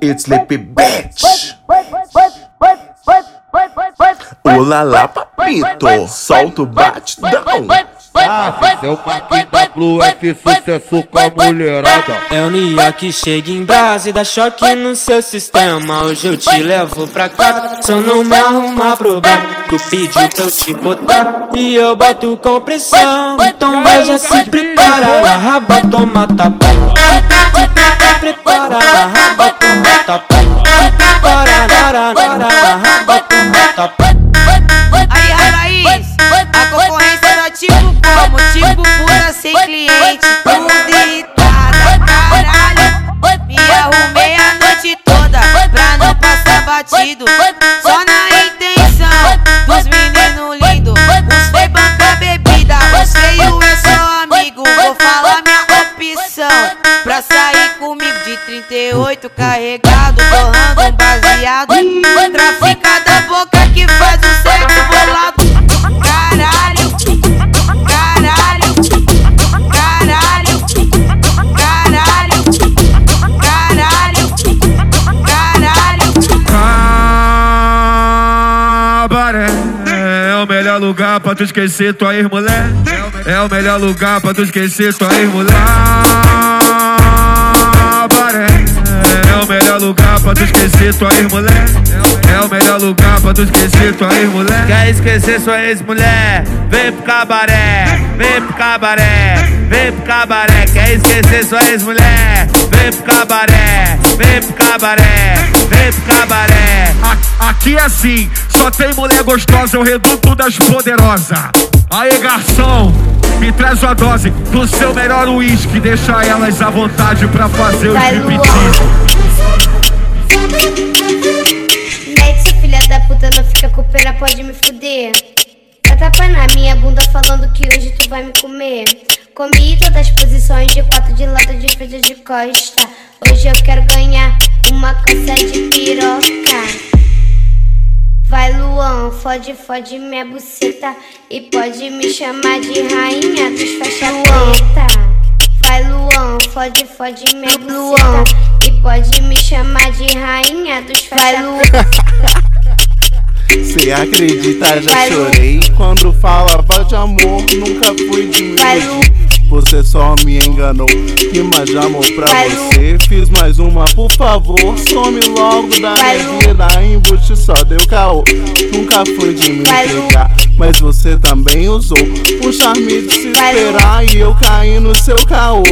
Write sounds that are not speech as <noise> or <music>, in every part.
It's Sleepy Bitch. Olá papito, solta o batidão. Ah, seu máquina Blue F sucesso com a mulherada. É o Nia que chega em brasa e dá choque no seu sistema. Hoje eu te levo pra cá, só não me arrumar problema. Tu pediu pra eu te botar e eu boto com pressão. Então vai já se prepara, a batido. Só na intenção dos meninos lindos. Uns foi bancar bebida, os feio é só amigo. Vou falar minha opção pra sair comigo de 38 carregado, borrando um baseado. Lugar pra tu esquecer tua ex-mulher. É o melhor lugar pra tu esquecer tua ex-mulher. É o melhor lugar pra tu esquecer tua ex-mulher. É o melhor lugar pra tu esquecer tua ex-mulher. Quer esquecer sua ex-mulher? Vem pro cabaré, vem pro cabaré, vem pro cabaré. Quer esquecer sua ex-mulher? Vem pro cabaré, vem pro cabaré, vem pro cabaré. Aqui é assim, só tem mulher gostosa, é o reduto das poderosas. Aê, garçom, me traz uma dose do seu melhor uísque. Deixa elas à vontade pra fazer o striptease. Mete, filha da puta, não fica com pena, pode me fuder. Dá tapa na minha bunda falando que hoje tu vai me comer. Comi todas as posições de quatro de lado, de frente de costa. Hoje eu quero ganhar uma cansa de piroca. Vai Luan, fode, fode minha buceta E pode me chamar de rainha dos faixa preta. Vai Luan, fode, fode minha buceta E pode me chamar de rainha dos faixa <laughs> Cê acredita, já chorei quando falava de amor, nunca fui de Você só me enganou, rima de amor pra você. Fiz mais uma, por favor, some logo da Vai, minha vida. Embuste só deu caô, nunca fui de me entregar. Mas você também usou o charme de se esperar e eu caí no seu caô.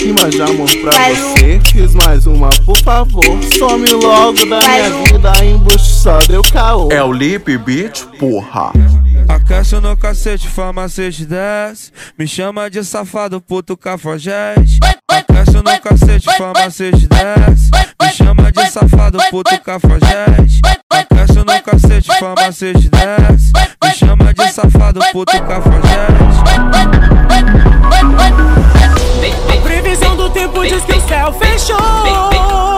Rima de amor pra você. Fiz mais uma, por favor, some logo da Vai, minha vida. Embuste só deu caô. É o Lip Beat, porra. Aquece no cacete, farmacete desce. Me chama de safado, puto cafajeste. Aquece no cacete, farmacete desce. Me chama de safado, puto cafajeste. Aquece no cacete, farmacete desce. Me chama de safado, puto cafajeste. Previsão do tempo diz que o céu fechou.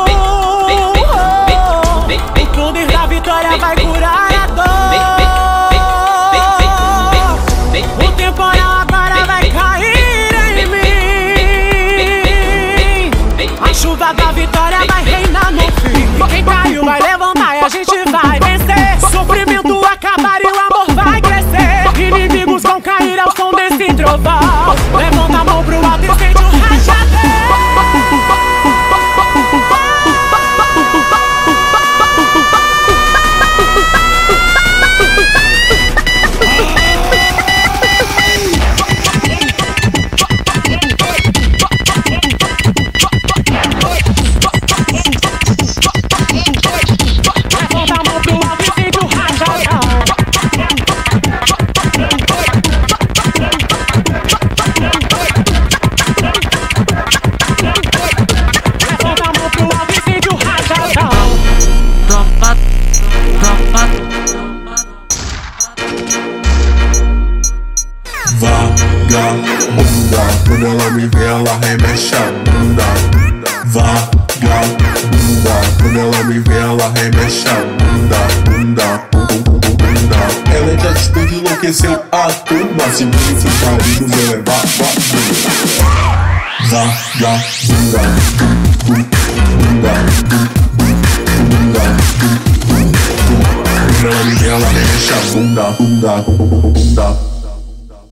Bye. Vagabunda, quando ela me vê, ela remexe a bunda. Vagabunda, quando ela me vê, ela remexe a bunda. Bunda, bu- bu- bu- bu- bunda. Ela é de atitude, enlouqueceu a turma. Se você for marido, meu é vagabunda. vagabunda, bunda, bunda, bunda. Quando ela me vê, ela mexe a bunda, bunda, bunda.